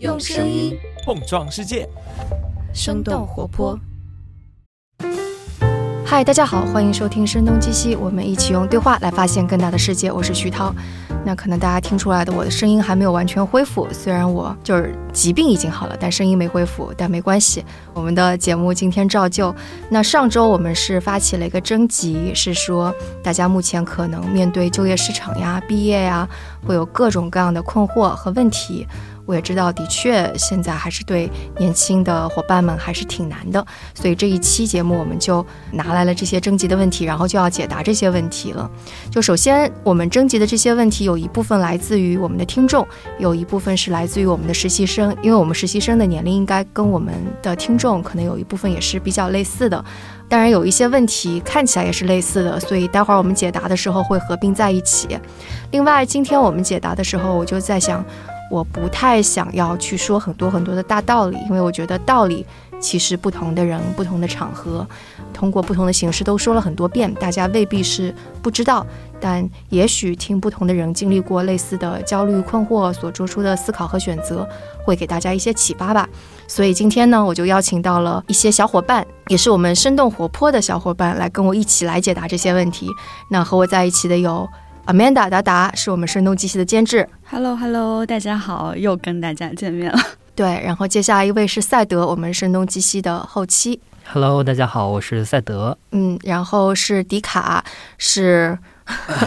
用声音碰撞世界，生动活泼。嗨，大家好，欢迎收听《声东击西》，我们一起用对话来发现更大的世界。我是徐涛。那可能大家听出来的，我的声音还没有完全恢复。虽然我就是疾病已经好了，但声音没恢复，但没关系。我们的节目今天照旧。那上周我们是发起了一个征集，是说大家目前可能面对就业市场呀、毕业呀，会有各种各样的困惑和问题。我也知道，的确，现在还是对年轻的伙伴们还是挺难的，所以这一期节目我们就拿来了这些征集的问题，然后就要解答这些问题了。就首先，我们征集的这些问题有一部分来自于我们的听众，有一部分是来自于我们的实习生，因为我们实习生的年龄应该跟我们的听众可能有一部分也是比较类似的。当然，有一些问题看起来也是类似的，所以待会儿我们解答的时候会合并在一起。另外，今天我们解答的时候，我就在想。我不太想要去说很多很多的大道理，因为我觉得道理其实不同的人、不同的场合，通过不同的形式都说了很多遍，大家未必是不知道，但也许听不同的人经历过类似的焦虑、困惑所做出的思考和选择，会给大家一些启发吧。所以今天呢，我就邀请到了一些小伙伴，也是我们生动活泼的小伙伴，来跟我一起来解答这些问题。那和我在一起的有。Amanda 达达是我们声东击西的监制。Hello Hello，大家好，又跟大家见面了。对，然后接下来一位是赛德，我们声东击西的后期。Hello，大家好，我是赛德。嗯，然后是迪卡，是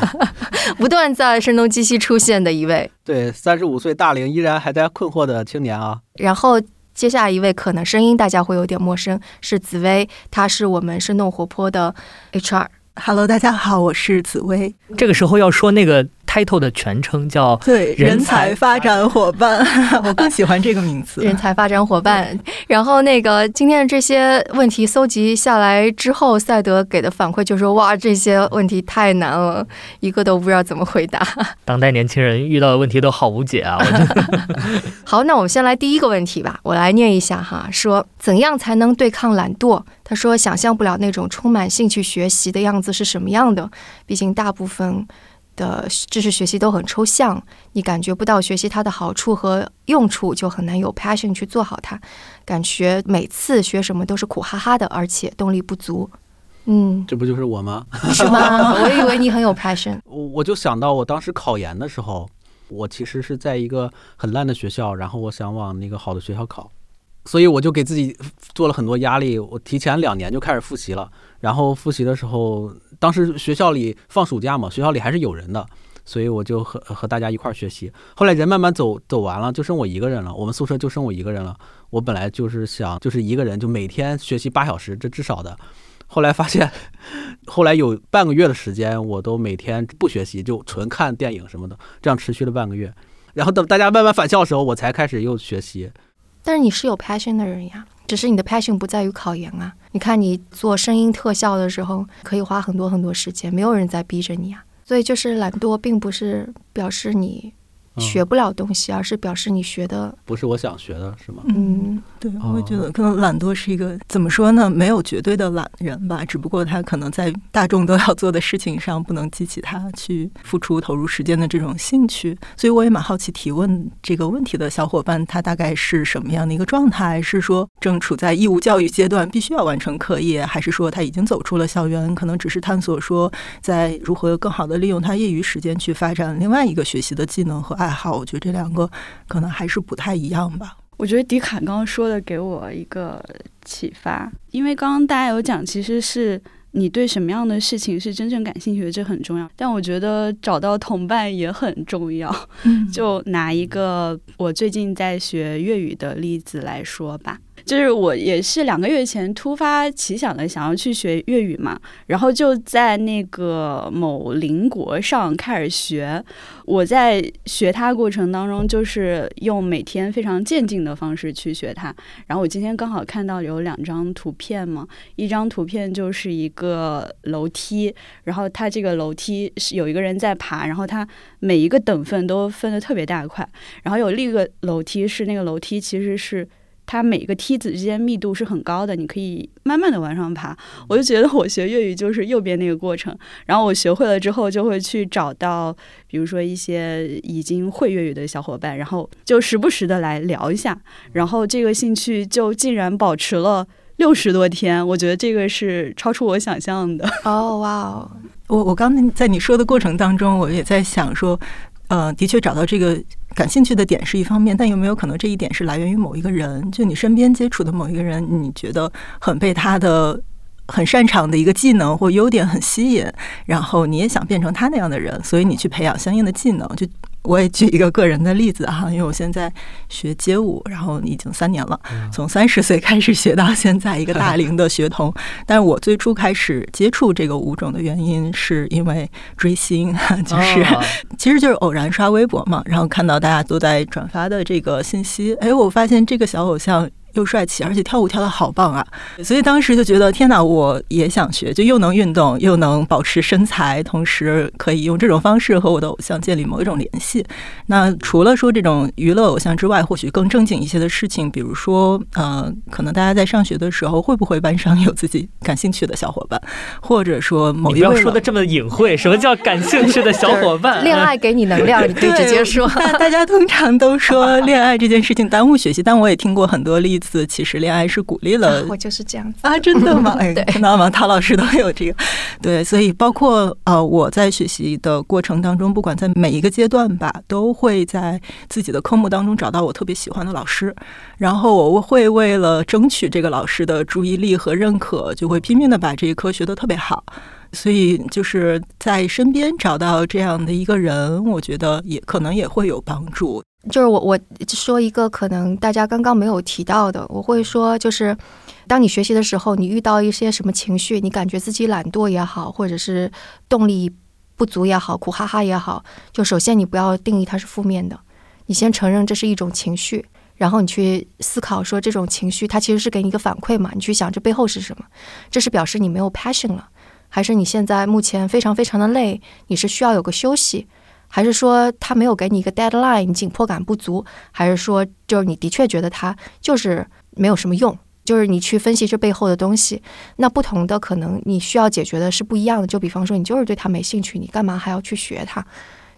不断在声东击西出现的一位。对，三十五岁大龄依然还在困惑的青年啊。然后接下来一位可能声音大家会有点陌生，是紫薇，她是我们生动活泼的 HR。Hello，大家好，我是紫薇。这个时候要说那个。Title 的全称叫对人才发展伙伴，我更喜欢这个名词。人才发展伙伴。然后那个今天的这些问题搜集下来之后，赛德给的反馈就是说：哇，这些问题太难了，一个都不知道怎么回答。当代年轻人遇到的问题都好无解啊！好，那我们先来第一个问题吧，我来念一下哈，说怎样才能对抗懒惰？他说想象不了那种充满兴趣学习的样子是什么样的，毕竟大部分。的知识学习都很抽象，你感觉不到学习它的好处和用处，就很难有 passion 去做好它。感觉每次学什么都是苦哈哈的，而且动力不足。嗯，这不就是我吗？是吗？我以为你很有 passion。我我就想到我当时考研的时候，我其实是在一个很烂的学校，然后我想往那个好的学校考，所以我就给自己做了很多压力。我提前两年就开始复习了，然后复习的时候。当时学校里放暑假嘛，学校里还是有人的，所以我就和和大家一块儿学习。后来人慢慢走走完了，就剩我一个人了。我们宿舍就剩我一个人了。我本来就是想，就是一个人就每天学习八小时，这至少的。后来发现，后来有半个月的时间，我都每天不学习，就纯看电影什么的，这样持续了半个月。然后等大家慢慢返校的时候，我才开始又学习。但是你是有 passion 的人呀。只是你的 passion 不在于考研啊！你看你做声音特效的时候，可以花很多很多时间，没有人在逼着你啊。所以就是懒惰，并不是表示你。学不了东西，而是表示你学的不是我想学的，是吗？嗯，对，我觉得可能懒惰是一个怎么说呢？没有绝对的懒人吧，只不过他可能在大众都要做的事情上，不能激起他去付出、投入时间的这种兴趣。所以我也蛮好奇，提问这个问题的小伙伴，他大概是什么样的一个状态？是说正处在义务教育阶段，必须要完成课业，还是说他已经走出了校园，可能只是探索说在如何更好的利用他业余时间去发展另外一个学习的技能和爱。好，我觉得这两个可能还是不太一样吧。我觉得迪卡刚刚说的给我一个启发，因为刚刚大家有讲，其实是你对什么样的事情是真正感兴趣的，这很重要。但我觉得找到同伴也很重要。就拿一个我最近在学粤语的例子来说吧。就是我也是两个月前突发奇想的想要去学粤语嘛，然后就在那个某邻国上开始学。我在学它过程当中，就是用每天非常渐进的方式去学它。然后我今天刚好看到有两张图片嘛，一张图片就是一个楼梯，然后它这个楼梯是有一个人在爬，然后它每一个等分都分的特别大块。然后有另一个楼梯是那个楼梯其实是。它每个梯子之间密度是很高的，你可以慢慢的往上爬。我就觉得我学粤语就是右边那个过程，然后我学会了之后，就会去找到，比如说一些已经会粤语的小伙伴，然后就时不时的来聊一下，然后这个兴趣就竟然保持了六十多天，我觉得这个是超出我想象的。哦，哇哦，我我刚才在你说的过程当中，我也在想说，呃，的确找到这个感兴趣的点是一方面，但有没有可能这一点是来源于某一个人？就你身边接触的某一个人，你觉得很被他的很擅长的一个技能或优点很吸引，然后你也想变成他那样的人，所以你去培养相应的技能。就我也举一个个人的例子哈，因为我现在学街舞，然后已经三年了，从三十岁开始学到现在，一个大龄的学童。但是我最初开始接触这个舞种的原因，是因为追星，就是、哦 其实就是偶然刷微博嘛，然后看到大家都在转发的这个信息，哎，我发现这个小偶像。又帅气，而且跳舞跳的好棒啊！所以当时就觉得天哪，我也想学，就又能运动，又能保持身材，同时可以用这种方式和我的偶像建立某一种联系。那除了说这种娱乐偶像之外，或许更正经一些的事情，比如说，呃，可能大家在上学的时候，会不会班上有自己感兴趣的小伙伴，或者说某你不要一位说的这么隐晦，什么叫感兴趣的小伙伴？恋爱给你能量，你可以直接说。大大家通常都说恋爱这件事情耽误学习，但我也听过很多例子，其实恋爱是鼓励了我就是这样子。啊，真的吗？哎，对看到吗？陶老师都有这个，对，所以包括呃，我在学习的过程当中，不管在每一个阶段吧，都会在自己的科目当中找到我特别喜欢的老师，然后我会为了争取这个老师的注意力和认可，就会拼命的把这一科学得特别好。所以就是在身边找到这样的一个人，我觉得也可能也会有帮助。就是我我说一个可能大家刚刚没有提到的，我会说就是，当你学习的时候，你遇到一些什么情绪，你感觉自己懒惰也好，或者是动力不足也好，苦哈哈也好，就首先你不要定义它是负面的，你先承认这是一种情绪，然后你去思考说这种情绪它其实是给你一个反馈嘛，你去想这背后是什么，这是表示你没有 passion 了，还是你现在目前非常非常的累，你是需要有个休息。还是说他没有给你一个 deadline，你紧迫感不足，还是说就是你的确觉得他就是没有什么用？就是你去分析这背后的东西，那不同的可能你需要解决的是不一样的。就比方说，你就是对他没兴趣，你干嘛还要去学他？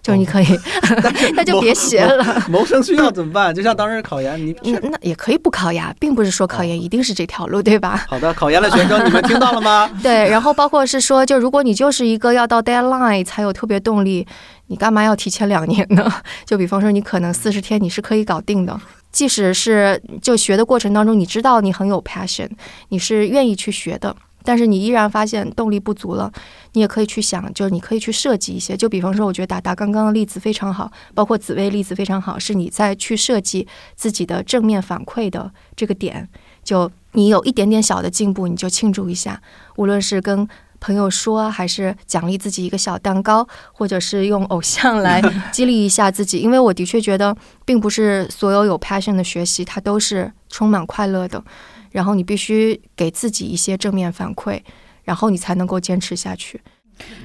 就是你可以，那就别学了。谋生需要怎么办？就像当时考研，你那 那也可以不考研，并不是说考研一定是这条路，对吧？好的，考研的学生，你们听到了吗？对，然后包括是说，就如果你就是一个要到 deadline 才有特别动力，你干嘛要提前两年呢？就比方说，你可能四十天你是可以搞定的。即使是就学的过程当中，你知道你很有 passion，你是愿意去学的，但是你依然发现动力不足了，你也可以去想，就是你可以去设计一些。就比方说，我觉得达达刚刚的例子非常好，包括紫薇例子非常好，是你在去设计自己的正面反馈的这个点。就你有一点点小的进步，你就庆祝一下，无论是跟朋友说，还是奖励自己一个小蛋糕，或者是用偶像来激励一下自己。因为我的确觉得，并不是所有有 passion 的学习，它都是充满快乐的。然后你必须给自己一些正面反馈，然后你才能够坚持下去。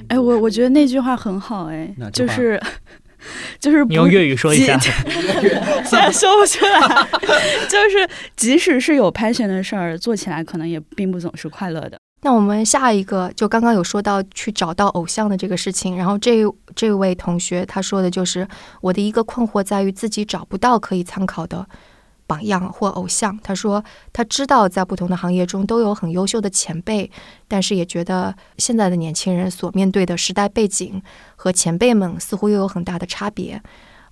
哎，我我觉得那句话很好，哎就是 就是不你用粤语说一下。现在 说不出来，就是即使是有 passion 的事儿，做起来可能也并不总是快乐的。那我们下一个就刚刚有说到去找到偶像的这个事情，然后这这位同学他说的就是我的一个困惑在于自己找不到可以参考的榜样或偶像。他说他知道在不同的行业中都有很优秀的前辈，但是也觉得现在的年轻人所面对的时代背景和前辈们似乎又有很大的差别，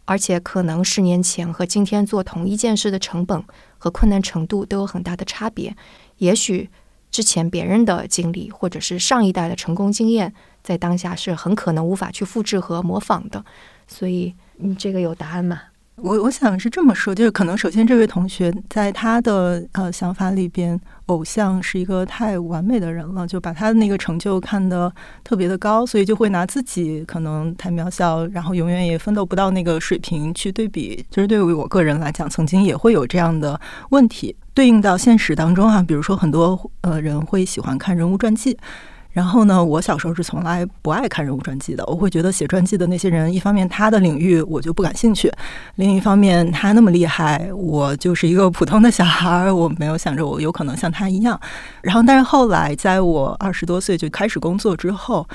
而且可能十年前和今天做同一件事的成本和困难程度都有很大的差别，也许。之前别人的经历，或者是上一代的成功经验，在当下是很可能无法去复制和模仿的。所以，你这个有答案吗？我我想是这么说，就是可能首先这位同学在他的呃想法里边，偶像是一个太完美的人了，就把他的那个成就看得特别的高，所以就会拿自己可能太渺小，然后永远也奋斗不到那个水平去对比。就是对于我个人来讲，曾经也会有这样的问题。对应到现实当中啊，比如说很多呃人会喜欢看人物传记。然后呢，我小时候是从来不爱看人物传记的。我会觉得写传记的那些人，一方面他的领域我就不感兴趣，另一方面他那么厉害，我就是一个普通的小孩儿，我没有想着我有可能像他一样。然后，但是后来在我二十多岁就开始工作之后，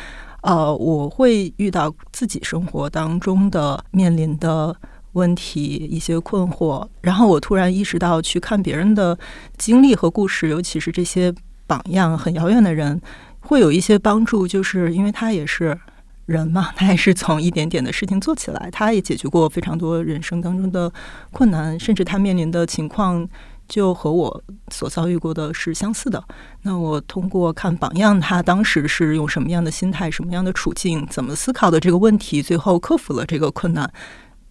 呃，我会遇到自己生活当中的面临的问题、一些困惑，然后我突然意识到，去看别人的经历和故事，尤其是这些榜样很遥远的人。会有一些帮助，就是因为他也是人嘛，他也是从一点点的事情做起来，他也解决过非常多人生当中的困难，甚至他面临的情况就和我所遭遇过的是相似的。那我通过看榜样，他当时是用什么样的心态、什么样的处境、怎么思考的这个问题，最后克服了这个困难，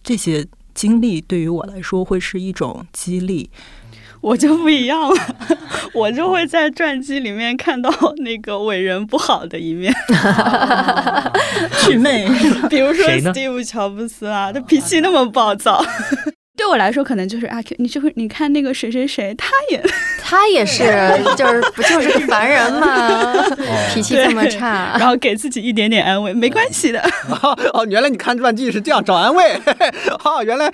这些经历对于我来说会是一种激励。我就不一样了，我就会在传记里面看到那个伟人不好的一面，祛魅。比如说 Steve 乔布斯啊，他脾气那么暴躁，对我来说可能就是阿 Q，你就会你看那个谁谁谁，他也他也是，就是不就是个凡人嘛，脾气这么差，然后给自己一点点安慰，没关系的。哦，原来你看传记是这样找安慰，哦，原来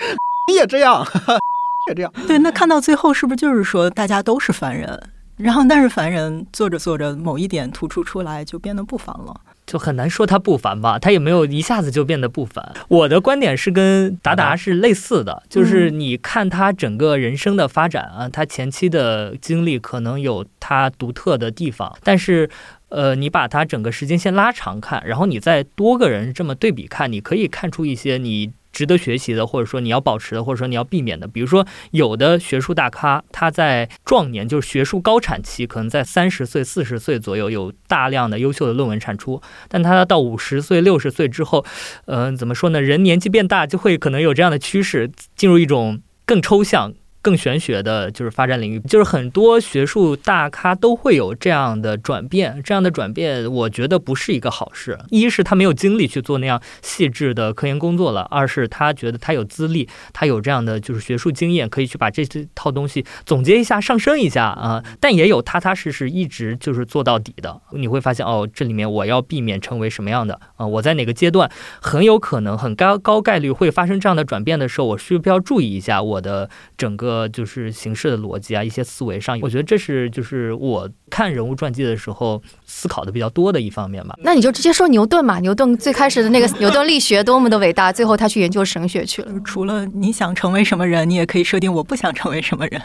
你也这样。也这样，对，那看到最后是不是就是说大家都是凡人？然后，但是凡人做着做着，某一点突出出来，就变得不凡了，就很难说他不凡吧？他也没有一下子就变得不凡。我的观点是跟达达是类似的，就是你看他整个人生的发展啊，他前期的经历可能有他独特的地方，但是，呃，你把他整个时间线拉长看，然后你再多个人这么对比看，你可以看出一些你。值得学习的，或者说你要保持的，或者说你要避免的，比如说有的学术大咖，他在壮年就是学术高产期，可能在三十岁、四十岁左右有大量的优秀的论文产出，但他到五十岁、六十岁之后，嗯，怎么说呢？人年纪变大，就会可能有这样的趋势，进入一种更抽象。更玄学的就是发展领域，就是很多学术大咖都会有这样的转变，这样的转变，我觉得不是一个好事。一是他没有精力去做那样细致的科研工作了，二是他觉得他有资历，他有这样的就是学术经验，可以去把这套东西总结一下、上升一下啊。但也有踏踏实实一直就是做到底的。你会发现哦，这里面我要避免成为什么样的啊？我在哪个阶段很有可能很高高概率会发生这样的转变的时候，我需不需要注意一下我的整个。呃，就是形式的逻辑啊，一些思维上，我觉得这是就是我看人物传记的时候思考的比较多的一方面吧。那你就直接说牛顿嘛，牛顿最开始的那个 牛顿力学多么的伟大，最后他去研究神学去了。除了你想成为什么人，你也可以设定我不想成为什么人。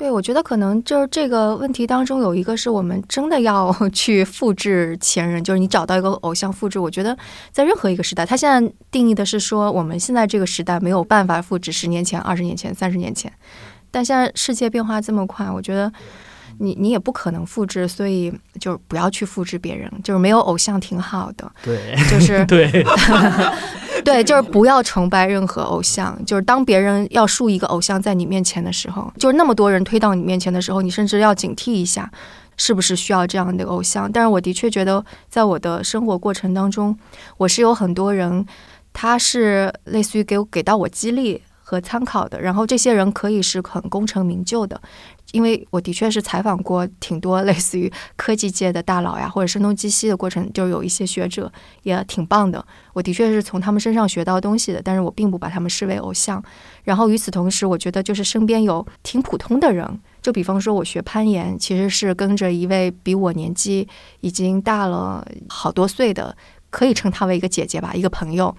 对，我觉得可能就是这个问题当中有一个是我们真的要 去复制前人，就是你找到一个偶像复制。我觉得在任何一个时代，他现在定义的是说我们现在这个时代没有办法复制十年前、二十年前、三十年前。但现在世界变化这么快，我觉得你你也不可能复制，所以就不要去复制别人，就是没有偶像挺好的。对，就是 对。对，就是不要崇拜任何偶像。就是当别人要树一个偶像在你面前的时候，就是那么多人推到你面前的时候，你甚至要警惕一下，是不是需要这样的偶像。但是我的确觉得，在我的生活过程当中，我是有很多人，他是类似于给我给到我激励和参考的。然后这些人可以是很功成名就的。因为我的确是采访过挺多类似于科技界的大佬呀，或者声东击西的过程，就有一些学者也挺棒的。我的确是从他们身上学到东西的，但是我并不把他们视为偶像。然后与此同时，我觉得就是身边有挺普通的人，就比方说我学攀岩，其实是跟着一位比我年纪已经大了好多岁的，可以称她为一个姐姐吧，一个朋友。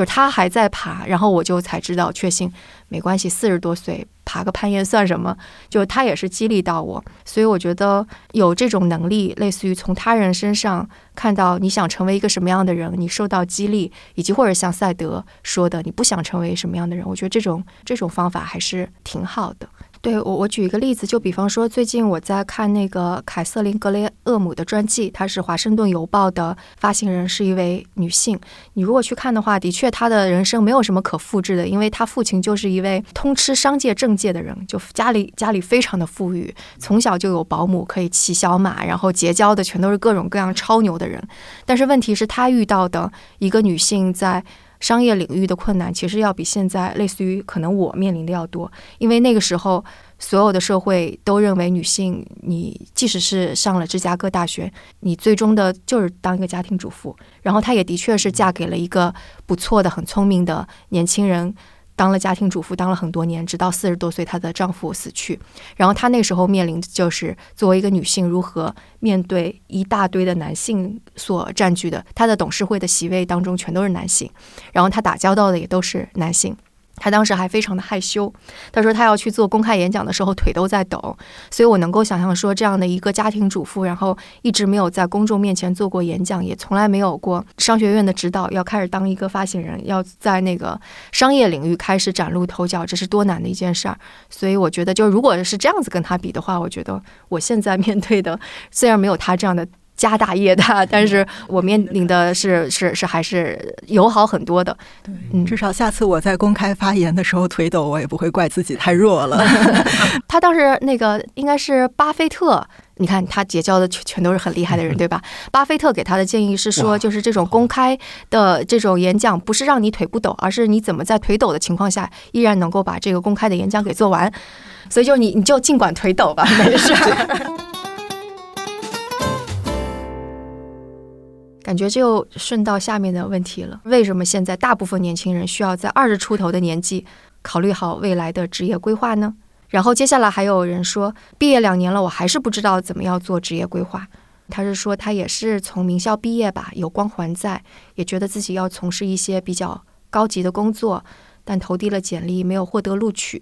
就是他还在爬，然后我就才知道确信没关系，四十多岁爬个攀岩算什么？就他也是激励到我，所以我觉得有这种能力，类似于从他人身上看到你想成为一个什么样的人，你受到激励，以及或者像赛德说的，你不想成为什么样的人，我觉得这种这种方法还是挺好的。对我，我举一个例子，就比方说，最近我在看那个凯瑟琳·格雷厄姆的传记，她是《华盛顿邮报》的发行人，是一位女性。你如果去看的话，的确她的人生没有什么可复制的，因为她父亲就是一位通吃商界政界的人，就家里家里非常的富裕，从小就有保姆可以骑小马，然后结交的全都是各种各样超牛的人。但是问题是，她遇到的一个女性在。商业领域的困难，其实要比现在类似于可能我面临的要多，因为那个时候所有的社会都认为女性，你即使是上了芝加哥大学，你最终的就是当一个家庭主妇。然后她也的确是嫁给了一个不错的、很聪明的年轻人。当了家庭主妇，当了很多年，直到四十多岁，她的丈夫死去。然后她那时候面临的就是作为一个女性，如何面对一大堆的男性所占据的，她的董事会的席位当中全都是男性，然后她打交道的也都是男性。他当时还非常的害羞，他说他要去做公开演讲的时候腿都在抖，所以我能够想象说这样的一个家庭主妇，然后一直没有在公众面前做过演讲，也从来没有过商学院的指导，要开始当一个发行人，要在那个商业领域开始崭露头角，这是多难的一件事儿。所以我觉得，就如果是这样子跟他比的话，我觉得我现在面对的虽然没有他这样的。家大业大，但是我面临的是是是还是友好很多的。对，至少下次我在公开发言的时候腿抖，我也不会怪自己太弱了。他当时那个应该是巴菲特，你看他结交的全全都是很厉害的人，对吧？巴菲特给他的建议是说，就是这种公开的这种演讲，不是让你腿不抖，而是你怎么在腿抖的情况下，依然能够把这个公开的演讲给做完。所以就你你就尽管腿抖吧，没事。感觉就顺到下面的问题了。为什么现在大部分年轻人需要在二十出头的年纪考虑好未来的职业规划呢？然后接下来还有人说，毕业两年了，我还是不知道怎么样做职业规划。他是说他也是从名校毕业吧，有光环在，也觉得自己要从事一些比较高级的工作，但投递了简历没有获得录取，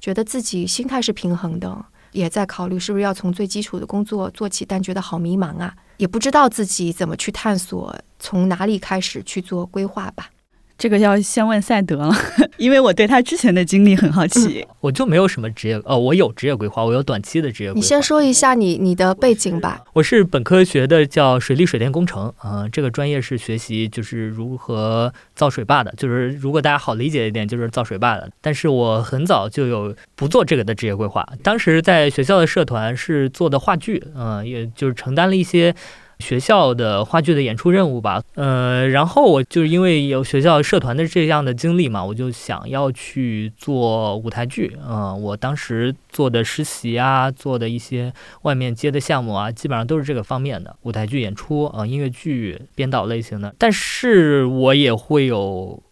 觉得自己心态是平衡的，也在考虑是不是要从最基础的工作做起，但觉得好迷茫啊。也不知道自己怎么去探索，从哪里开始去做规划吧。这个要先问赛德了，因为我对他之前的经历很好奇。我就没有什么职业，哦，我有职业规划，我有短期的职业规划。你先说一下你你的背景吧。我是本科学的，叫水利水电工程，啊，这个专业是学习就是如何造水坝的，就是如果大家好理解一点，就是造水坝的。但是我很早就有不做这个的职业规划，当时在学校的社团是做的话剧，嗯，也就是承担了一些。学校的话剧的演出任务吧，呃，然后我就是因为有学校社团的这样的经历嘛，我就想要去做舞台剧，嗯，我当时做的实习啊，做的一些外面接的项目啊，基本上都是这个方面的舞台剧演出啊，音乐剧编导类型的，但是我也会有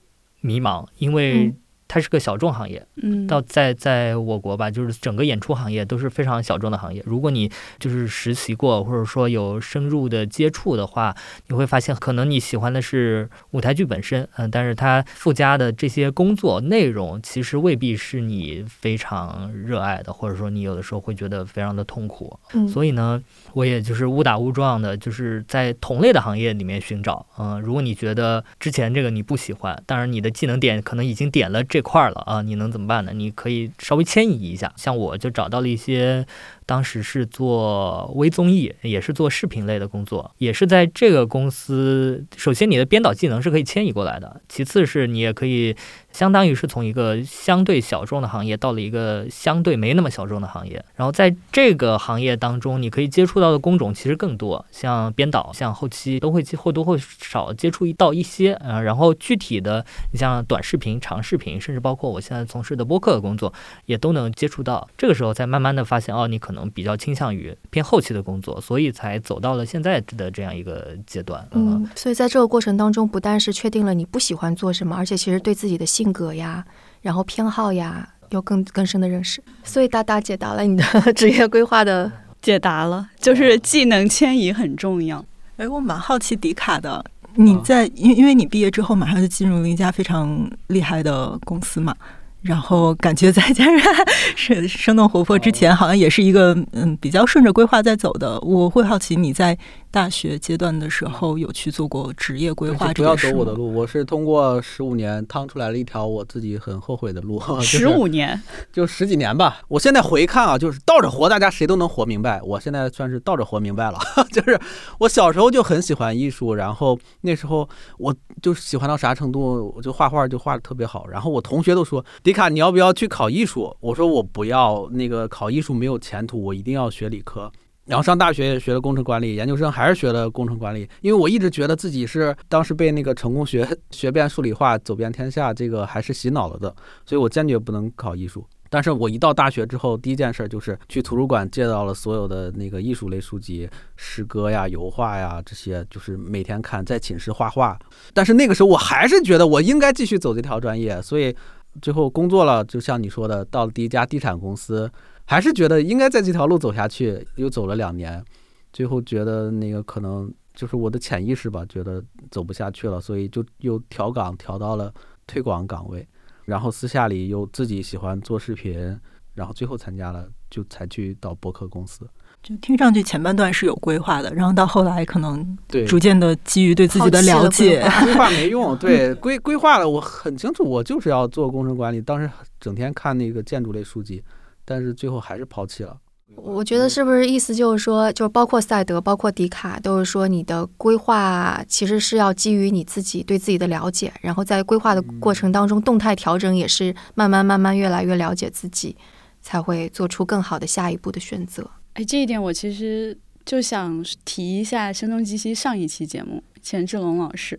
迷茫，因为。它是个小众行业，嗯，到在在我国吧，就是整个演出行业都是非常小众的行业。如果你就是实习过，或者说有深入的接触的话，你会发现，可能你喜欢的是舞台剧本身，嗯，但是它附加的这些工作内容，其实未必是你非常热爱的，或者说你有的时候会觉得非常的痛苦。嗯，所以呢，我也就是误打误撞的，就是在同类的行业里面寻找。嗯，如果你觉得之前这个你不喜欢，当然你的技能点可能已经点了这。这块了啊，你能怎么办呢？你可以稍微迁移一下，像我就找到了一些。当时是做微综艺，也是做视频类的工作，也是在这个公司。首先，你的编导技能是可以迁移过来的；其次是你也可以，相当于是从一个相对小众的行业到了一个相对没那么小众的行业。然后在这个行业当中，你可以接触到的工种其实更多，像编导、像后期都会或多或少接触一到一些。啊，然后具体的，你像短视频、长视频，甚至包括我现在从事的播客的工作，也都能接触到。这个时候才慢慢的发现，哦，你可能。比较倾向于偏后期的工作，所以才走到了现在的这样一个阶段。嗯，所以在这个过程当中，不但是确定了你不喜欢做什么，而且其实对自己的性格呀，然后偏好呀，有更更深的认识。所以大大解答了你的 职业规划的解答了，就是技能迁移很重要。哎，我蛮好奇迪卡的，你在因因为你毕业之后马上就进入了一家非常厉害的公司嘛。然后感觉在加上 是生动活泼之前，好像也是一个嗯比较顺着规划在走的。我会好奇你在。大学阶段的时候有去做过职业规划，不要走我的路。我是通过十五年趟出来了一条我自己很后悔的路。十五年，就十几年吧。我现在回看啊，就是倒着活，大家谁都能活明白。我现在算是倒着活明白了。就是我小时候就很喜欢艺术，然后那时候我就喜欢到啥程度，我就画画就画的特别好。然后我同学都说：“迪卡，你要不要去考艺术？”我说：“我不要，那个考艺术没有前途，我一定要学理科。”然后上大学也学了工程管理，研究生还是学了工程管理，因为我一直觉得自己是当时被那个成功学 学遍数理化，走遍天下，这个还是洗脑了的，所以我坚决不能考艺术。但是我一到大学之后，第一件事就是去图书馆借到了所有的那个艺术类书籍，诗歌呀、油画呀这些，就是每天看，在寝室画画。但是那个时候我还是觉得我应该继续走这条专业，所以最后工作了，就像你说的，到了第一家地产公司，还是觉得应该在这条路走下去，又走了两年，最后觉得那个可能就是我的潜意识吧，觉得走不下去了，所以就又调岗调到了推广岗位。然后私下里又自己喜欢做视频，然后最后参加了，就才去到博客公司。就听上去前半段是有规划的，然后到后来可能对逐渐的基于对自己的了解，规划没用。对规规划了，我很清楚，我就是要做工程管理。当时整天看那个建筑类书籍，但是最后还是抛弃了。我觉得是不是意思就是说，就包括赛德、包括迪卡，都是说你的规划其实是要基于你自己对自己的了解，然后在规划的过程当中动态调整，也是慢慢慢慢越来越了解自己，才会做出更好的下一步的选择。哎，这一点我其实就想提一下《声东击西》上一期节目，钱志龙老师，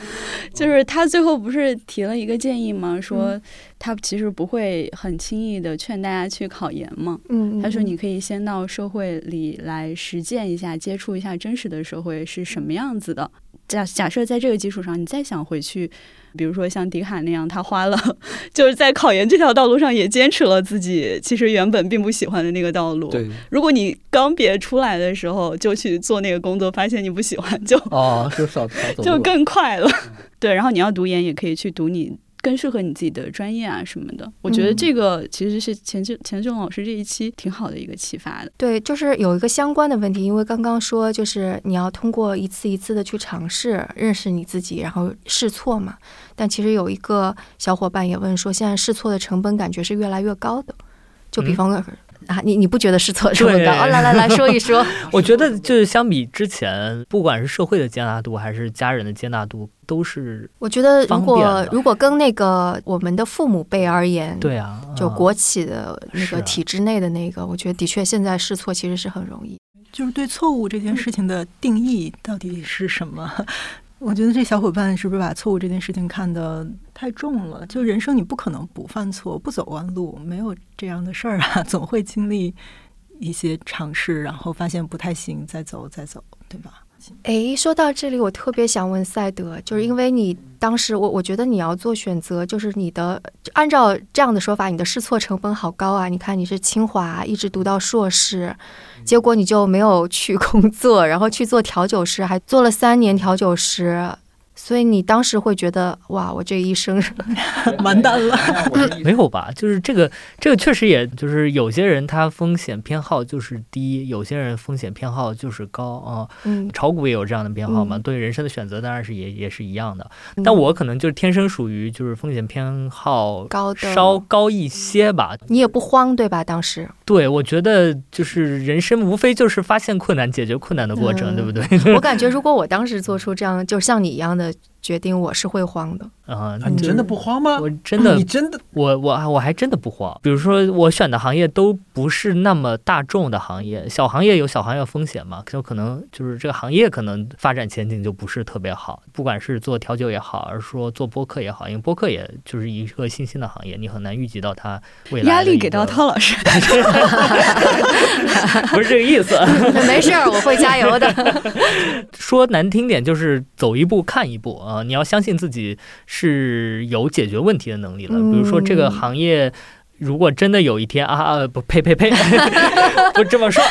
就是他最后不是提了一个建议吗？说他其实不会很轻易的劝大家去考研嘛。嗯，他说你可以先到社会里来实践一下，接触一下真实的社会是什么样子的。假假设在这个基础上，你再想回去，比如说像迪卡那样，他花了就是在考研这条道路上也坚持了自己其实原本并不喜欢的那个道路。对，如果你刚别出来的时候就去做那个工作，发现你不喜欢，就哦，就少少走就更快了。对，然后你要读研也可以去读你。更适合你自己的专业啊什么的，我觉得这个其实是钱正钱志龙老师这一期挺好的一个启发的。对，就是有一个相关的问题，因为刚刚说就是你要通过一次一次的去尝试认识你自己，然后试错嘛。但其实有一个小伙伴也问说，现在试错的成本感觉是越来越高的，就比方啊，你你不觉得试错这么高？哦，来来来说一说。我觉得就是相比之前，不管是社会的接纳度还是家人的接纳度，都是我觉得如果如果跟那个我们的父母辈而言，对啊，就国企的那个体制内的那个，我觉得的确现在试错其实是很容易。就是对错误这件事情的定义到底是什么？我觉得这小伙伴是不是把错误这件事情看得太重了？就人生你不可能不犯错、不走弯路，没有这样的事儿啊，总会经历一些尝试，然后发现不太行，再走再走，对吧？诶，说到这里，我特别想问赛德，就是因为你当时，我我觉得你要做选择，就是你的按照这样的说法，你的试错成本好高啊！你看你是清华一直读到硕士，结果你就没有去工作，然后去做调酒师，还做了三年调酒师。所以你当时会觉得哇，我这一生 完蛋了？没有吧？就是这个，这个确实也就是有些人他风险偏好就是低，有些人风险偏好就是高啊。嗯，炒股也有这样的偏好嘛？对人生的选择当然是也也是一样的。但我可能就是天生属于就是风险偏好高的稍高一些吧。你也不慌对吧？当时对，我觉得就是人生无非就是发现困难、解决困难的过程，对不对？我感觉如果我当时做出这样，就像你一样的。决定我是会慌的。啊！你真的不慌吗？我真的，你真的，我我我还真的不慌。比如说，我选的行业都不是那么大众的行业，小行业有小行业风险嘛，就可能就是这个行业可能发展前景就不是特别好。不管是做调酒也好，还是说做播客也好，因为播客也就是一个新兴的行业，你很难预计到它未来。压力给到涛老师，不是这个意思。没事儿，我会加油的。说难听点，就是走一步看一步啊！你要相信自己是有解决问题的能力了。比如说这个行业，如果真的有一天啊啊不呸呸呸，不这么说。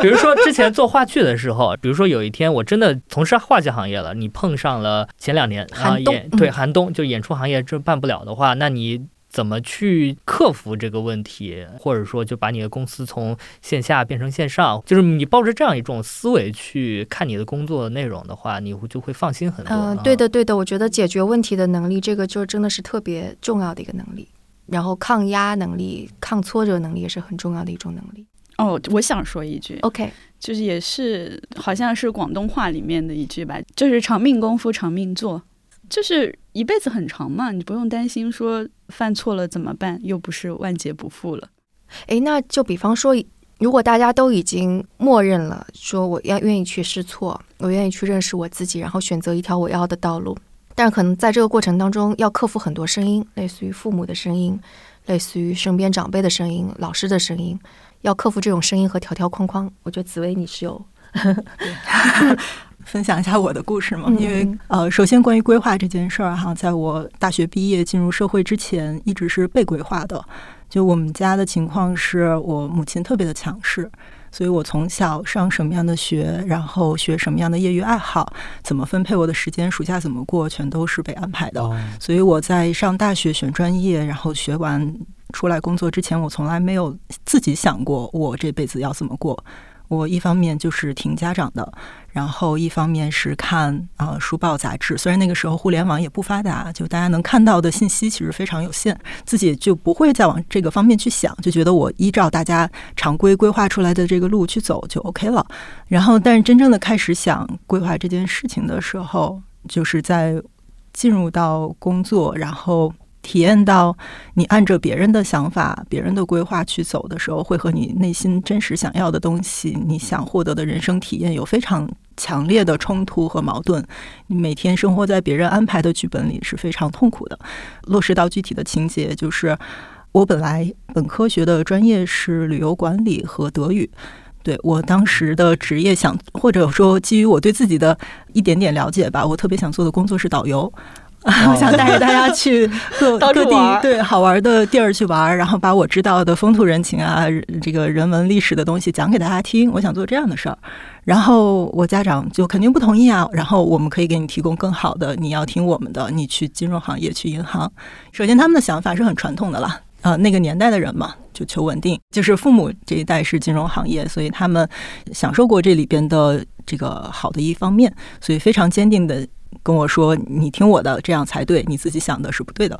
比如说之前做话剧的时候，比如说有一天我真的从事话剧行业了，你碰上了前两年啊演对寒冬就演出行业这办不了的话，那你。怎么去克服这个问题，或者说就把你的公司从线下变成线上，就是你抱着这样一种思维去看你的工作内容的话，你会就会放心很多。嗯，对的，对的，我觉得解决问题的能力，这个就真的是特别重要的一个能力。然后抗压能力、抗挫折能力也是很重要的一种能力。哦，我想说一句，OK，就是也是好像是广东话里面的一句吧，就是长命功夫长命做。就是一辈子很长嘛，你不用担心说犯错了怎么办，又不是万劫不复了。诶，那就比方说如果大家都已经默认了，说我要愿意去试错，我愿意去认识我自己，然后选择一条我要的道路，但可能在这个过程当中要克服很多声音，类似于父母的声音，类似于身边长辈的声音、老师的声音，要克服这种声音和条条框框。我觉得紫薇你是有。分享一下我的故事嘛，因为呃，首先关于规划这件事儿哈，在我大学毕业进入社会之前，一直是被规划的。就我们家的情况是我母亲特别的强势，所以我从小上什么样的学，然后学什么样的业余爱好，怎么分配我的时间，暑假怎么过，全都是被安排的。所以我在上大学选专业，然后学完出来工作之前，我从来没有自己想过我这辈子要怎么过。我一方面就是听家长的，然后一方面是看啊书报杂志。虽然那个时候互联网也不发达，就大家能看到的信息其实非常有限，自己就不会再往这个方面去想，就觉得我依照大家常规规划出来的这个路去走就 OK 了。然后，但是真正的开始想规划这件事情的时候，就是在进入到工作，然后。体验到你按着别人的想法、别人的规划去走的时候，会和你内心真实想要的东西、你想获得的人生体验有非常强烈的冲突和矛盾。你每天生活在别人安排的剧本里是非常痛苦的。落实到具体的情节，就是我本来本科学的专业是旅游管理和德语，对我当时的职业想，或者说基于我对自己的一点点了解吧，我特别想做的工作是导游。我想带着大家去各 各地对好玩的地儿去玩，然后把我知道的风土人情啊，这个人文历史的东西讲给大家听。我想做这样的事儿，然后我家长就肯定不同意啊。然后我们可以给你提供更好的，你要听我们的，你去金融行业，去银行。首先他们的想法是很传统的啦，啊，那个年代的人嘛，就求稳定，就是父母这一代是金融行业，所以他们享受过这里边的这个好的一方面，所以非常坚定的。跟我说：“你听我的，这样才对。你自己想的是不对的。”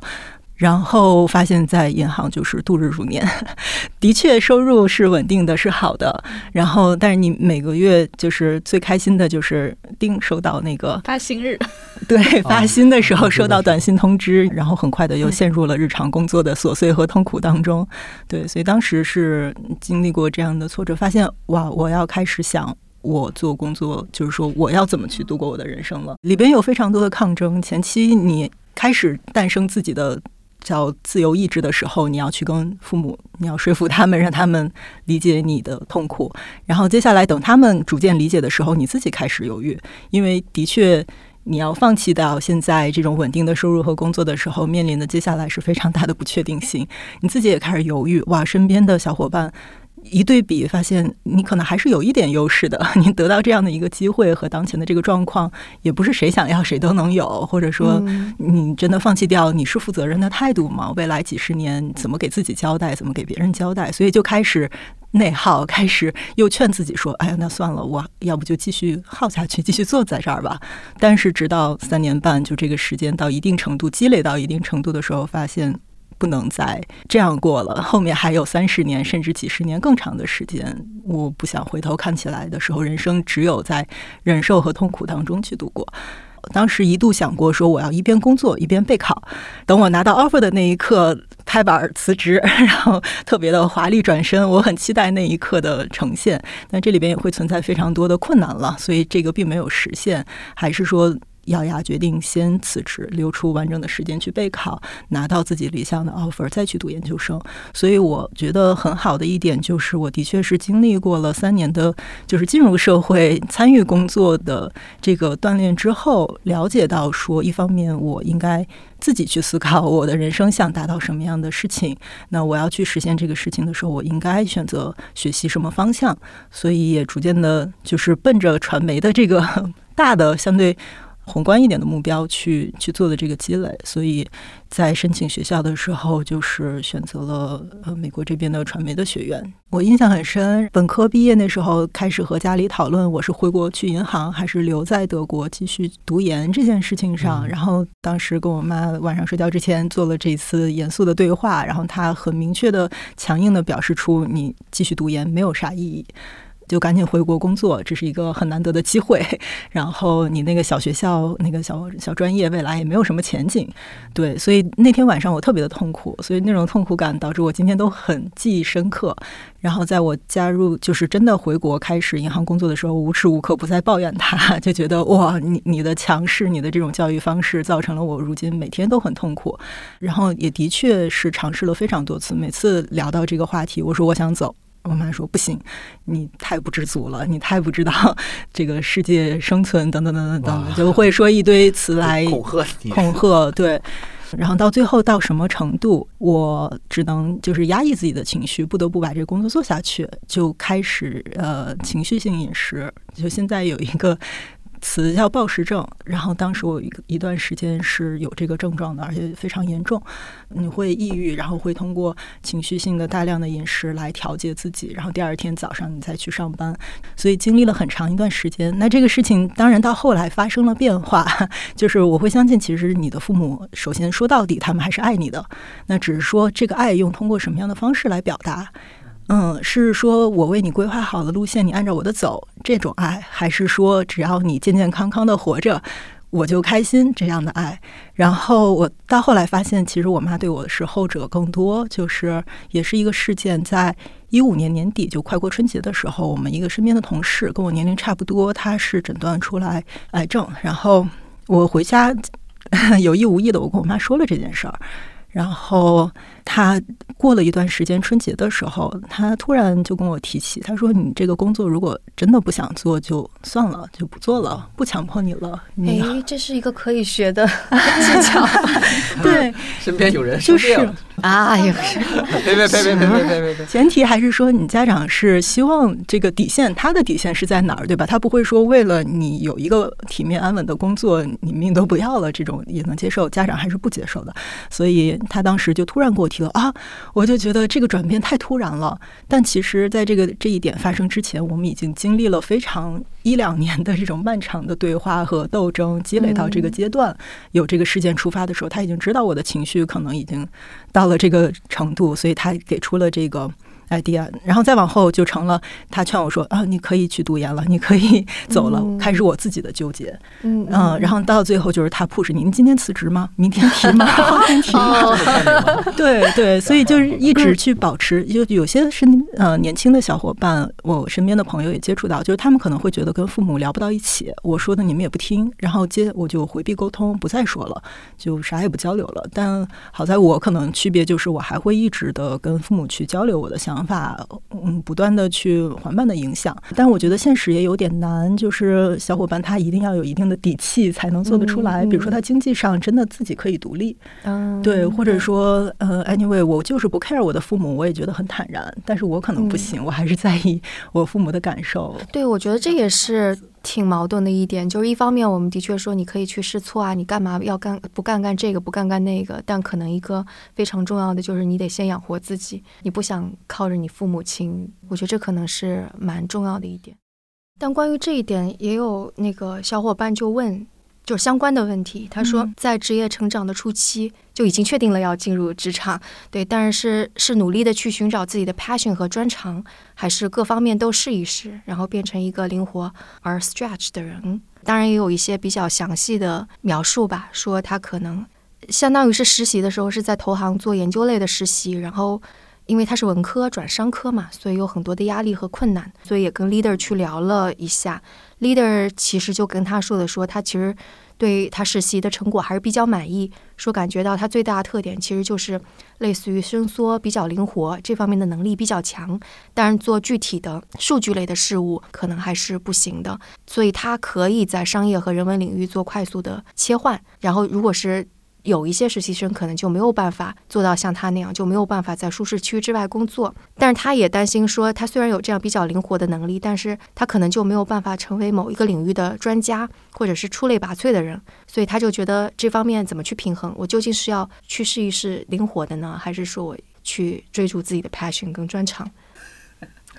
然后发现，在银行就是度日如年，的确收入是稳定的，是好的。然后，但是你每个月就是最开心的就是定收到那个发薪日，对，发薪的时候收到短信通知，然后很快的又陷入了日常工作的琐碎和痛苦当中。对，所以当时是经历过这样的挫折，发现哇，我要开始想。我做工作就是说，我要怎么去度过我的人生了？里边有非常多的抗争。前期你开始诞生自己的叫自由意志的时候，你要去跟父母，你要说服他们，让他们理解你的痛苦。然后接下来等他们逐渐理解的时候，你自己开始犹豫，因为的确你要放弃到现在这种稳定的收入和工作的时候，面临的接下来是非常大的不确定性。你自己也开始犹豫，哇，身边的小伙伴。一对比，发现你可能还是有一点优势的。你得到这样的一个机会和当前的这个状况，也不是谁想要谁都能有。或者说，你真的放弃掉你是负责任的态度吗？未来几十年怎么给自己交代，怎么给别人交代？所以就开始内耗，开始又劝自己说：“哎呀，那算了，我要不就继续耗下去，继续坐在这儿吧。”但是直到三年半，就这个时间到一定程度积累到一定程度的时候，发现。不能再这样过了，后面还有三十年甚至几十年更长的时间，我不想回头看起来的时候，人生只有在忍受和痛苦当中去度过。当时一度想过说，我要一边工作一边备考，等我拿到 offer 的那一刻拍板辞职，然后特别的华丽转身。我很期待那一刻的呈现，但这里边也会存在非常多的困难了，所以这个并没有实现，还是说。咬牙决定先辞职，留出完整的时间去备考，拿到自己理想的 offer，再去读研究生。所以我觉得很好的一点就是，我的确是经历过了三年的，就是进入社会、参与工作的这个锻炼之后，了解到说，一方面我应该自己去思考我的人生想达到什么样的事情，那我要去实现这个事情的时候，我应该选择学习什么方向。所以也逐渐的，就是奔着传媒的这个 大的相对。宏观一点的目标去去做的这个积累，所以在申请学校的时候，就是选择了呃美国这边的传媒的学院。我印象很深，本科毕业那时候开始和家里讨论，我是回国去银行，还是留在德国继续读研这件事情上。然后当时跟我妈晚上睡觉之前做了这次严肃的对话，然后她很明确的、强硬的表示出，你继续读研没有啥意义。就赶紧回国工作，这是一个很难得的机会。然后你那个小学校那个小小专业，未来也没有什么前景，对，所以那天晚上我特别的痛苦，所以那种痛苦感导致我今天都很记忆深刻。然后在我加入就是真的回国开始银行工作的时候，无时无刻不在抱怨他，就觉得哇，你你的强势，你的这种教育方式，造成了我如今每天都很痛苦。然后也的确是尝试了非常多次，每次聊到这个话题，我说我想走。我妈说不行，你太不知足了，你太不知道这个世界生存等等等等等，就会说一堆词 来恐吓你，恐吓对。然后到最后到什么程度，我只能就是压抑自己的情绪，不得不把这个工作做下去，就开始呃情绪性饮食。就现在有一个。词叫暴食症，然后当时我一一段时间是有这个症状的，而且非常严重。你会抑郁，然后会通过情绪性的大量的饮食来调节自己，然后第二天早上你再去上班，所以经历了很长一段时间。那这个事情当然到后来发生了变化，就是我会相信，其实你的父母首先说到底他们还是爱你的，那只是说这个爱用通过什么样的方式来表达。嗯，是说我为你规划好了路线，你按照我的走这种爱，还是说只要你健健康康的活着，我就开心这样的爱？然后我到后来发现，其实我妈对我是后者更多，就是也是一个事件，在一五年年底就快过春节的时候，我们一个身边的同事跟我年龄差不多，他是诊断出来癌症，然后我回家 有意无意的我跟我妈说了这件事儿。然后他过了一段时间，春节的时候，他突然就跟我提起，他说：“你这个工作如果真的不想做，就算了，就不做了，不强迫你了。”哎，这是一个可以学的技巧。对，身边有人就是啊，也不是，别别别别别别别别。前提还是说，你家长是希望这个底线，他的底线是在哪儿，对吧？他不会说为了你有一个体面安稳的工作，你命都不要了，这种也能接受。家长还是不接受的，所以。他当时就突然给我提了啊，我就觉得这个转变太突然了。但其实，在这个这一点发生之前，我们已经经历了非常一两年的这种漫长的对话和斗争，积累到这个阶段，有这个事件出发的时候，他已经知道我的情绪可能已经到了这个程度，所以他给出了这个。idea，然后再往后就成了他劝我说啊，你可以去读研了，你可以走了，开始我自己的纠结，嗯嗯，然后到最后就是他 push 你，你今天辞职吗？明天提吗？后天提吗？对对，所以就是一直去保持，就有些是呃年轻的小伙伴，我身边的朋友也接触到，就是他们可能会觉得跟父母聊不到一起，我说的你们也不听，然后接我就回避沟通，不再说了，就啥也不交流了。但好在我可能区别就是我还会一直的跟父母去交流我的想。想法，嗯，不断的去缓慢的影响，但我觉得现实也有点难，就是小伙伴他一定要有一定的底气才能做得出来，比如说他经济上真的自己可以独立，嗯，对，或者说，呃，anyway，我就是不 care 我的父母，我也觉得很坦然，但是我可能不行，我还是在意我父母的感受。对，我觉得这也是。挺矛盾的一点就是，一方面我们的确说你可以去试错啊，你干嘛要干不干干这个不干干那个？但可能一个非常重要的就是你得先养活自己，你不想靠着你父母亲，我觉得这可能是蛮重要的一点。但关于这一点，也有那个小伙伴就问。就相关的问题，他说，在职业成长的初期就已经确定了要进入职场，对，但是是努力的去寻找自己的 passion 和专长，还是各方面都试一试，然后变成一个灵活而 stretch 的人。当然也有一些比较详细的描述吧，说他可能相当于是实习的时候是在投行做研究类的实习，然后因为他是文科转商科嘛，所以有很多的压力和困难，所以也跟 leader 去聊了一下。Leader 其实就跟他说的，说他其实对他实习的成果还是比较满意，说感觉到他最大的特点其实就是类似于伸缩比较灵活这方面的能力比较强，但是做具体的数据类的事物可能还是不行的，所以他可以在商业和人文领域做快速的切换，然后如果是。有一些实习生可能就没有办法做到像他那样，就没有办法在舒适区之外工作。但是他也担心说，他虽然有这样比较灵活的能力，但是他可能就没有办法成为某一个领域的专家，或者是出类拔萃的人。所以他就觉得这方面怎么去平衡？我究竟是要去试一试灵活的呢，还是说我去追逐自己的 passion 跟专长？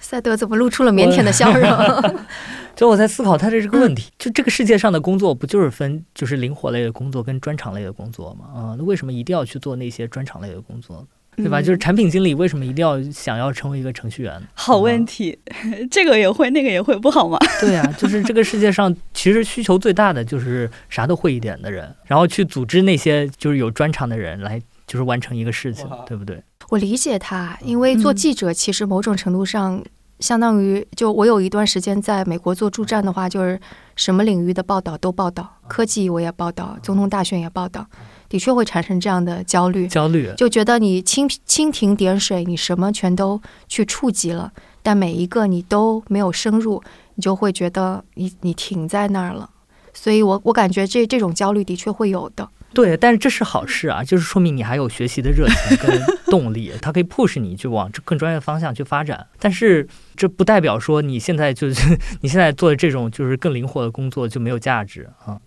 赛德怎么露出了腼腆的笑容？就我在思考他的这个问题，就这个世界上的工作不就是分就是灵活类的工作跟专长类的工作吗？啊，那为什么一定要去做那些专长类的工作呢？对吧？嗯就是产品经理为什么一定要想要成为一个程序员？好问题，这个也会，那个也会，不好吗？对啊，就是这个世界上其实需求最大的就是啥都会一点的人，然后去组织那些就是有专长的人来，就是完成一个事情，对不对？我理解他，因为做嗯记者其实某种程度上相当于，就我有一段时间在美国做驻站的话，就是什么领域的报道都报道，科技我也报道，总统大选也报道，的确会产生这样的焦虑。焦虑，就觉得你蜻蜻蜓点水，你什么全都去触及了，但每一个你都没有深入，你就会觉得你你停在那儿了。所以我我感觉这这种焦虑的确会有的。对，但是这是好事啊，就是说明你还有学习的热情跟动力，它可以 push 你去往更专业方向去发展。但是这不代表说你现在就是 你现在做的这种就是更灵活的工作就没有价值啊。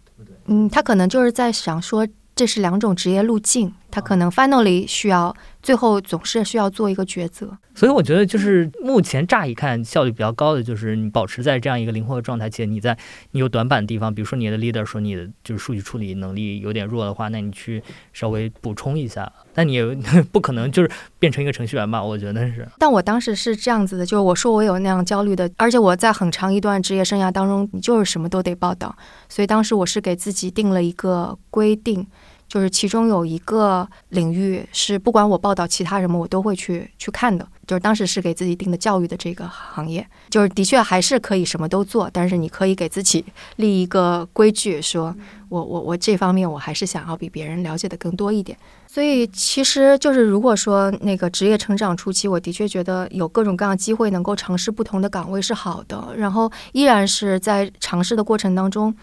嗯，他可能就是在想说，这是两种职业路径，他可能 finally 需要最后总是需要做一个抉择。所以我觉得，就是目前乍一看效率比较高的，就是你保持在这样一个灵活的状态，且你在你有短板的地方，比如说你的 leader 说你的就是数据处理能力有点弱的话，那你去稍微补充一下。但你也不可能就是变成一个程序员吧？我觉得是。但我当时是这样子的，就是我说我有那样焦虑的，而且我在很长一段职业生涯当中，你就是什么都得报道，所以当时我是给自己定了一个规定。就是其中有一个领域是不管我报道其他什么，我都会去去看的。就是当时是给自己定的教育的这个行业，就是的确还是可以什么都做，但是你可以给自己立一个规矩，说我我我这方面我还是想要比别人了解的更多一点。所以其实就是如果说那个职业成长初期，我的确觉得有各种各样的机会能够尝试不同的岗位是好的，然后依然是在尝试的过程当中。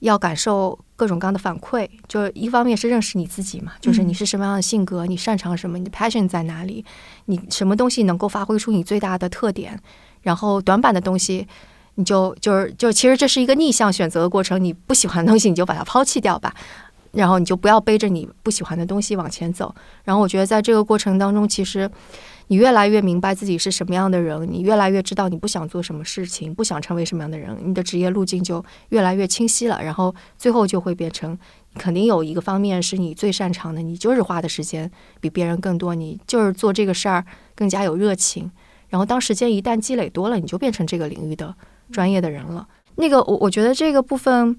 要感受各种各样的反馈，就是一方面是认识你自己嘛，就是你是什么样的性格，你擅长什么，你的 passion 在哪里，你什么东西能够发挥出你最大的特点，然后短板的东西，你就就是就其实这是一个逆向选择的过程，你不喜欢的东西你就把它抛弃掉吧，然后你就不要背着你不喜欢的东西往前走。然后我觉得在这个过程当中，其实你越来越明白自己是什么样的人，你越来越知道你不想做什么事情，不想成为什么样的人，你的职业路径就越来越清晰了。然后最后就会变成，肯定有一个方面是你最擅长的，你就是花的时间比别人更多，你就是做这个事儿更加有热情。然后当时间一旦积累多了，你就变成这个领域的专业的人了。那个我我觉得这个部分。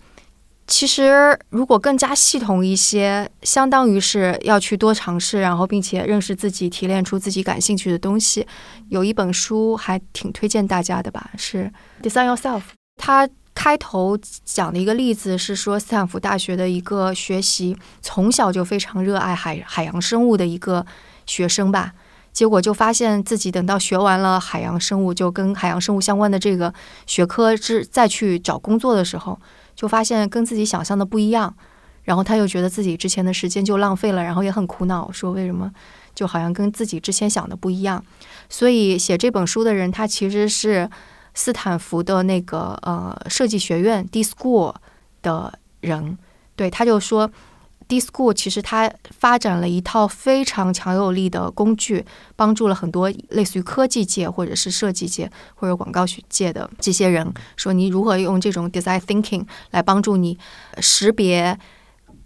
其实，如果更加系统一些，相当于是要去多尝试，然后并且认识自己，提炼出自己感兴趣的东西。有一本书还挺推荐大家的吧，是《Design Yourself》。它开头讲的一个例子是说，斯坦福大学的一个学习从小就非常热爱海海洋生物的一个学生吧，结果就发现自己等到学完了海洋生物，就跟海洋生物相关的这个学科之再去找工作的时候。就发现跟自己想象的不一样，然后他又觉得自己之前的时间就浪费了，然后也很苦恼，说为什么就好像跟自己之前想的不一样。所以写这本书的人，他其实是斯坦福的那个呃设计学院 D School 的人，对，他就说 D School 其实他发展了一套非常强有力的工具，帮助了很多类似于科技界或者是设计界或者广告界的这些人，说你如何用这种 design thinking 来帮助你识别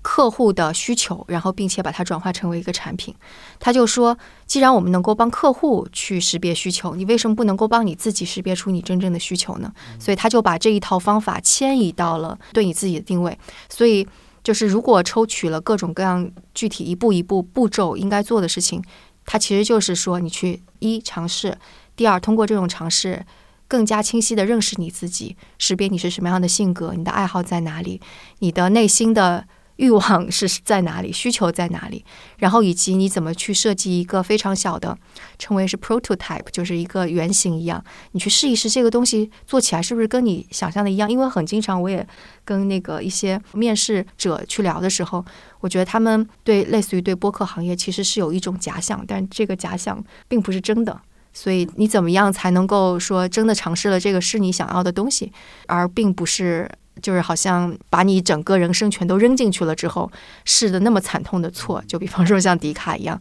客户的需求，然后并且把它转化成为一个产品。他就说，既然我们能够帮客户去识别需求，你为什么不能够帮你自己识别出你真正的需求呢？所以他就把这一套方法迁移到了对你自己的定位。所以就是如果抽取了各种各样具体一步一步步骤应该做的事情，它其实就是说你去一尝试，第二通过这种尝试。更加清晰的认识你自己，识别你是什么样的性格，你的爱好在哪里，你的内心的欲望是在哪里，需求在哪里，然后以及你怎么去设计一个非常小的，称为是 prototype，就是一个原型一样，你去试一试这个东西做起来是不是跟你想象的一样？因为很经常我也跟那个一些面试者去聊的时候，我觉得他们对类似于对播客行业其实是有一种假想，但这个假想并不是真的。所以你怎么样才能够说真的尝试了这个是你想要的东西，而并不是就是好像把你整个人生全都扔进去了之后试的那么惨痛的错？就比方说像迪卡一样，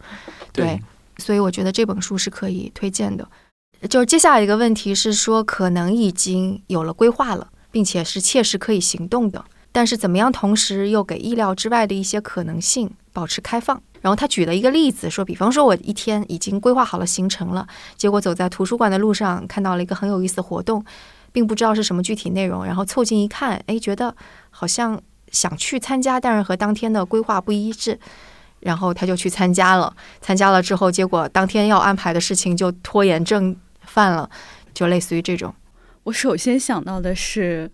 对。所以我觉得这本书是可以推荐的。就是接下来一个问题是说，可能已经有了规划了，并且是切实可以行动的，但是怎么样同时又给意料之外的一些可能性保持开放？然后他举了一个例子，说，比方说我一天已经规划好了行程了，结果走在图书馆的路上看到了一个很有意思的活动，并不知道是什么具体内容，然后凑近一看，哎，觉得好像想去参加，但是和当天的规划不一致，然后他就去参加了。参加了之后，结果当天要安排的事情就拖延症犯了，就类似于这种。我首先想到的是。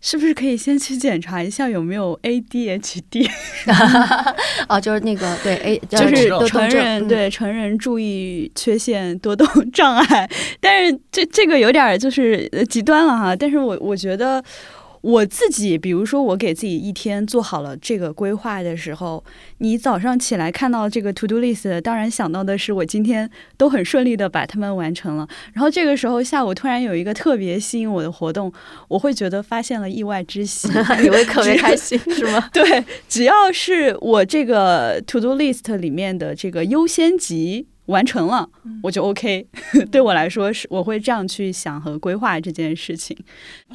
是不是可以先去检查一下有没有 ADHD？哦，就是那个对 A，就是成人对成人注意缺陷多动障碍，但是这这个有点就是极端了哈。但是我我觉得。我自己，比如说，我给自己一天做好了这个规划的时候，你早上起来看到这个 to do list，当然想到的是我今天都很顺利的把它们完成了。然后这个时候下午突然有一个特别吸引我的活动，我会觉得发现了意外之喜，你会特别开心是吗？对，只要是我这个 to do list 里面的这个优先级。完成了，我就 OK。对我来说，是我会这样去想和规划这件事情。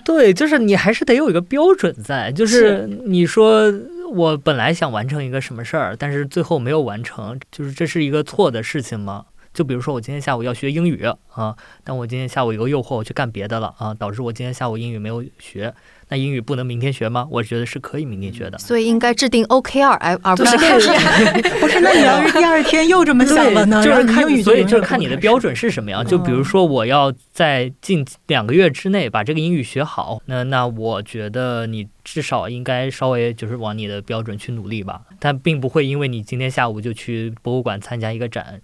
对，就是你还是得有一个标准在。就是你说我本来想完成一个什么事儿，但是最后没有完成，就是这是一个错的事情吗？就比如说我今天下午要学英语啊，但我今天下午有个诱惑，我去干别的了啊，导致我今天下午英语没有学。那英语不能明天学吗？我觉得是可以明天学的。所以应该制定 OKR，而而不是 KPI。不是，那你要是第二天又这么想了呢？就是看，所以就是看你的标准是什么样。就比如说，我要在近两个月之内把这个英语学好，那那我觉得你至少应该稍微就是往你的标准去努力吧。但并不会因为你今天下午就去博物馆参加一个展，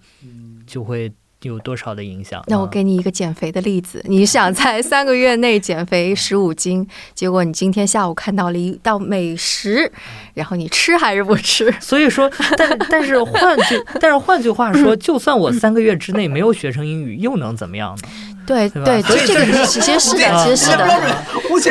就会。有多少的影响？那我给你一个减肥的例子，你想在 三个月内减肥十五斤，结果你今天下午看到了一道美食，然后你吃还是不吃？所以说，但 但是换句但是换句话说，就算我三个月之内没有学成英语，又能怎么样呢？对对，所以这个其实是的，其实是的，不是，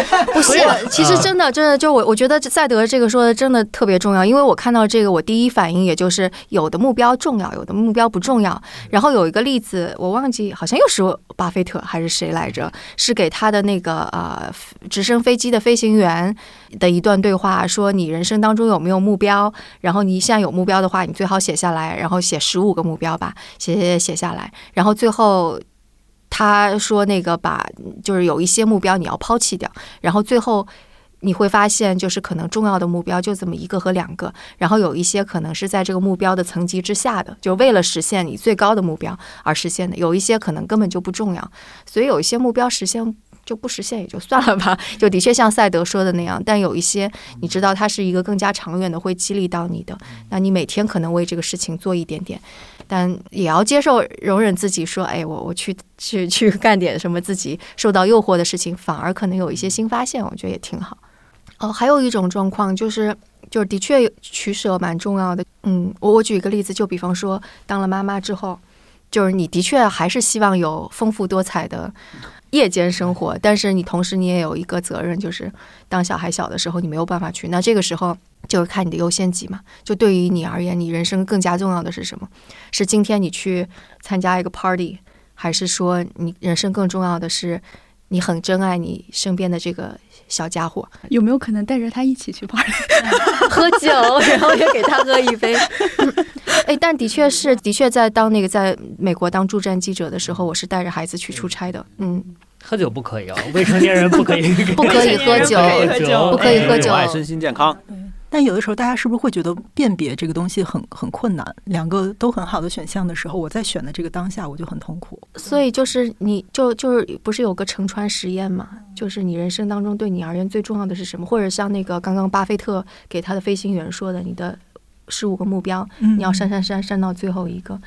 其实真的真的，就我我觉得赛德这个说的真的特别重要，因为我看到这个，我第一反应也就是有的目标重要，有的目标不重要。然后有一个例子，我忘记好像又是巴菲特还是谁来着，是给他的那个呃直升飞机的飞行员的一段对话，说你人生当中有没有目标？然后你现在有目标的话，你最好写下来，然后写十五个目标吧，写写写写下来，然后最后。他说：“那个把就是有一些目标你要抛弃掉，然后最后你会发现，就是可能重要的目标就这么一个和两个，然后有一些可能是在这个目标的层级之下的，就为了实现你最高的目标而实现的，有一些可能根本就不重要，所以有一些目标实现。”就不实现也就算了吧，就的确像赛德说的那样，但有一些你知道它是一个更加长远的，会激励到你的。那你每天可能为这个事情做一点点，但也要接受容忍自己说，哎，我我去去去干点什么自己受到诱惑的事情，反而可能有一些新发现，我觉得也挺好。哦，还有一种状况就是，就是的确取舍蛮重要的。嗯，我我举一个例子，就比方说当了妈妈之后，就是你的确还是希望有丰富多彩的。夜间生活，但是你同时你也有一个责任，就是当小孩小的时候你没有办法去，那这个时候就是看你的优先级嘛。就对于你而言，你人生更加重要的是什么？是今天你去参加一个 party，还是说你人生更重要的是你很珍爱你身边的这个小家伙？有没有可能带着他一起去 party 喝酒，然后也给他喝一杯？哎，但的确是，的确在当那个在美国当驻站记者的时候，我是带着孩子去出差的。嗯，喝酒不可以啊，未成年人不可以，不可以喝酒，不可以喝酒，爱身心健康。但有的时候，大家是不是会觉得辨别这个东西很很困难？两个都很好的选项的时候，我在选的这个当下，我就很痛苦。所以就是你就就是不是有个乘船实验嘛？就是你人生当中对你而言最重要的是什么？或者像那个刚刚巴菲特给他的飞行员说的，你的。十五个目标，你要删删删删到最后一个。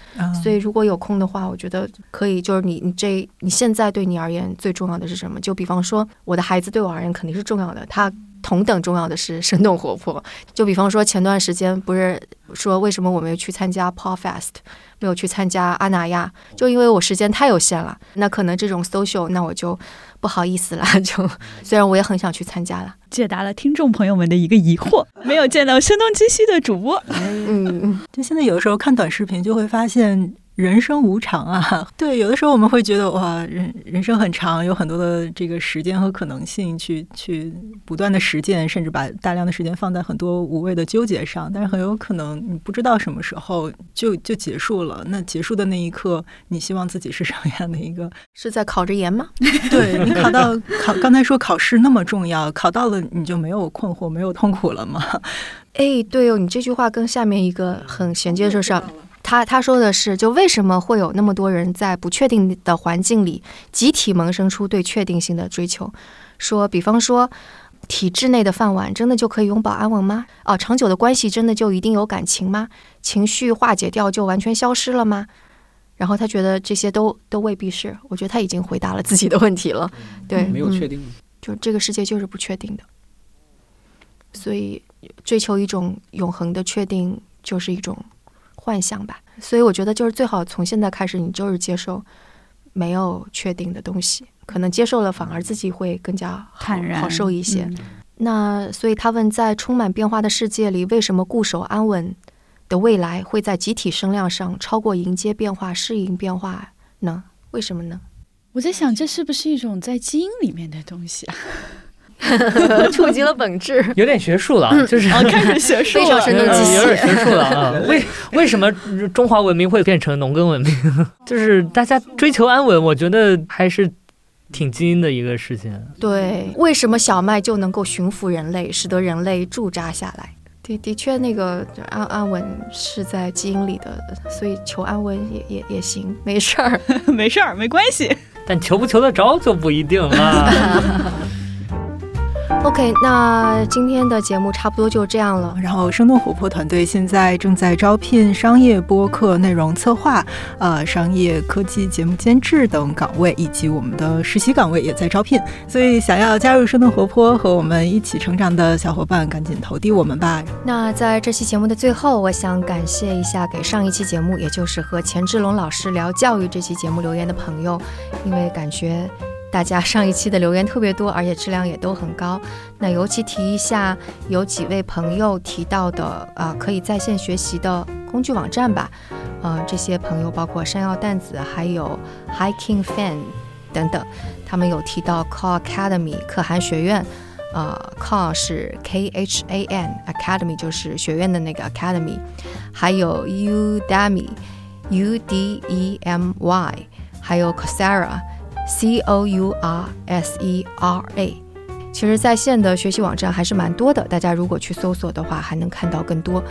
所以如果有空的话，我觉得可以。就是你你这你现在对你而言最重要的是什么？就比方说，我的孩子对我而言肯定是重要的。他同等重要的是生动活泼。就比方说前段时间不是说为什么我没有去参加 Paul Fest，没有去参加阿那亚，就因为我时间太有限了。那可能这种 social，那我就。不好意思啦，就虽然我也很想去参加了，解答了听众朋友们的一个疑惑。没有见到声东击西的主播，嗯，就现在有的时候看短视频，就会发现人生无常啊。对，有的时候我们会觉得哇，人人生很长，有很多的这个时间和可能性去去不断的实践，甚至把大量的时间放在很多无谓的纠结上。但是很有可能你不知道什么时候就就结束了。那结束的那一刻，你希望自己是什么样的一个？是在考着研吗？对你考到考，刚才说考试那么重要，考到了你就没有困惑，没有痛苦了吗？哎，对哦，你这句话跟下面一个很衔接着上。他他说的是，就为什么会有那么多人在不确定的环境里集体萌生出对确定性的追求？说，比方说，体制内的饭碗真的就可以永保安稳吗？哦，长久的关系真的就一定有感情吗？情绪化解掉就完全消失了吗？然后他觉得这些都都未必是。我觉得他已经回答了自己的问题了。对，没有确定，就这个世界就是不确定的，所以追求一种永恒的确定就是一种。幻想吧，所以我觉得就是最好从现在开始，你就是接受没有确定的东西，可能接受了反而自己会更加坦然好受一些。那所以他问，在充满变化的世界里，为什么固守安稳的未来会在集体声量上超过迎接变化、适应变化呢？为什么呢？我在想，这是不是一种在基因里面的东西啊？触及了本质，有点学术了，就是开始学术，非常生动机械，有点学术了啊！为为什么中华文明会变成农耕文明？就是大家追求安稳，我觉得还是挺基因的一个事情。对，为什么小麦就能够驯服人类，使得人类驻扎下来？的的确，那个安安稳是在基因里的，所以求安稳也也也行，没事儿，没事儿，没关系。但求不求得着就不一定了。OK，那今天的节目差不多就这样了。然后，生动活泼团队现在正在招聘商业播客内容策划、呃，商业科技节目监制等岗位，以及我们的实习岗位也在招聘。所以，想要加入生动活泼和我们一起成长的小伙伴，赶紧投递我们吧。那在这期节目的最后，我想感谢一下给上一期节目，也就是和钱志龙老师聊教育这期节目留言的朋友，因为感觉。大家上一期的留言特别多，而且质量也都很高。那尤其提一下，有几位朋友提到的啊，可以在线学习的工具网站吧。呃，这些朋友包括山药蛋子，还有 Hiking Fan 等等，他们有提到 Call Academy 可汗学院。呃，Call 是 K H A N，Academy 就是学院的那个 Academy，还有 Udemy，U D E M Y，还有 Coursera。C O U R S E R A，其实在线的学习网站还是蛮多的，大家如果去搜索的话，还能看到更多。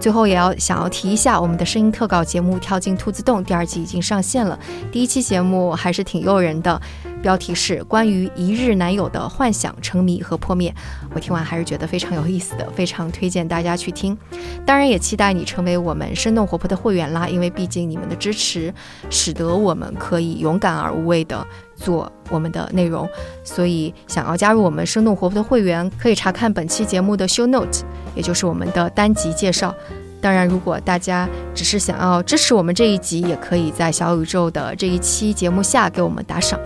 最后也要想要提一下，我们的声音特稿节目《跳进兔子洞》第二季已经上线了，第一期节目还是挺诱人的。标题是关于一日男友的幻想、沉迷和破灭。我听完还是觉得非常有意思的，非常推荐大家去听。当然也期待你成为我们生动活泼的会员啦，因为毕竟你们的支持，使得我们可以勇敢而无畏的做我们的内容。所以想要加入我们生动活泼的会员，可以查看本期节目的 show note，也就是我们的单集介绍。当然，如果大家只是想要支持我们这一集，也可以在小宇宙的这一期节目下给我们打赏。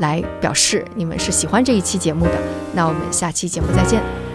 来表示你们是喜欢这一期节目的，那我们下期节目再见。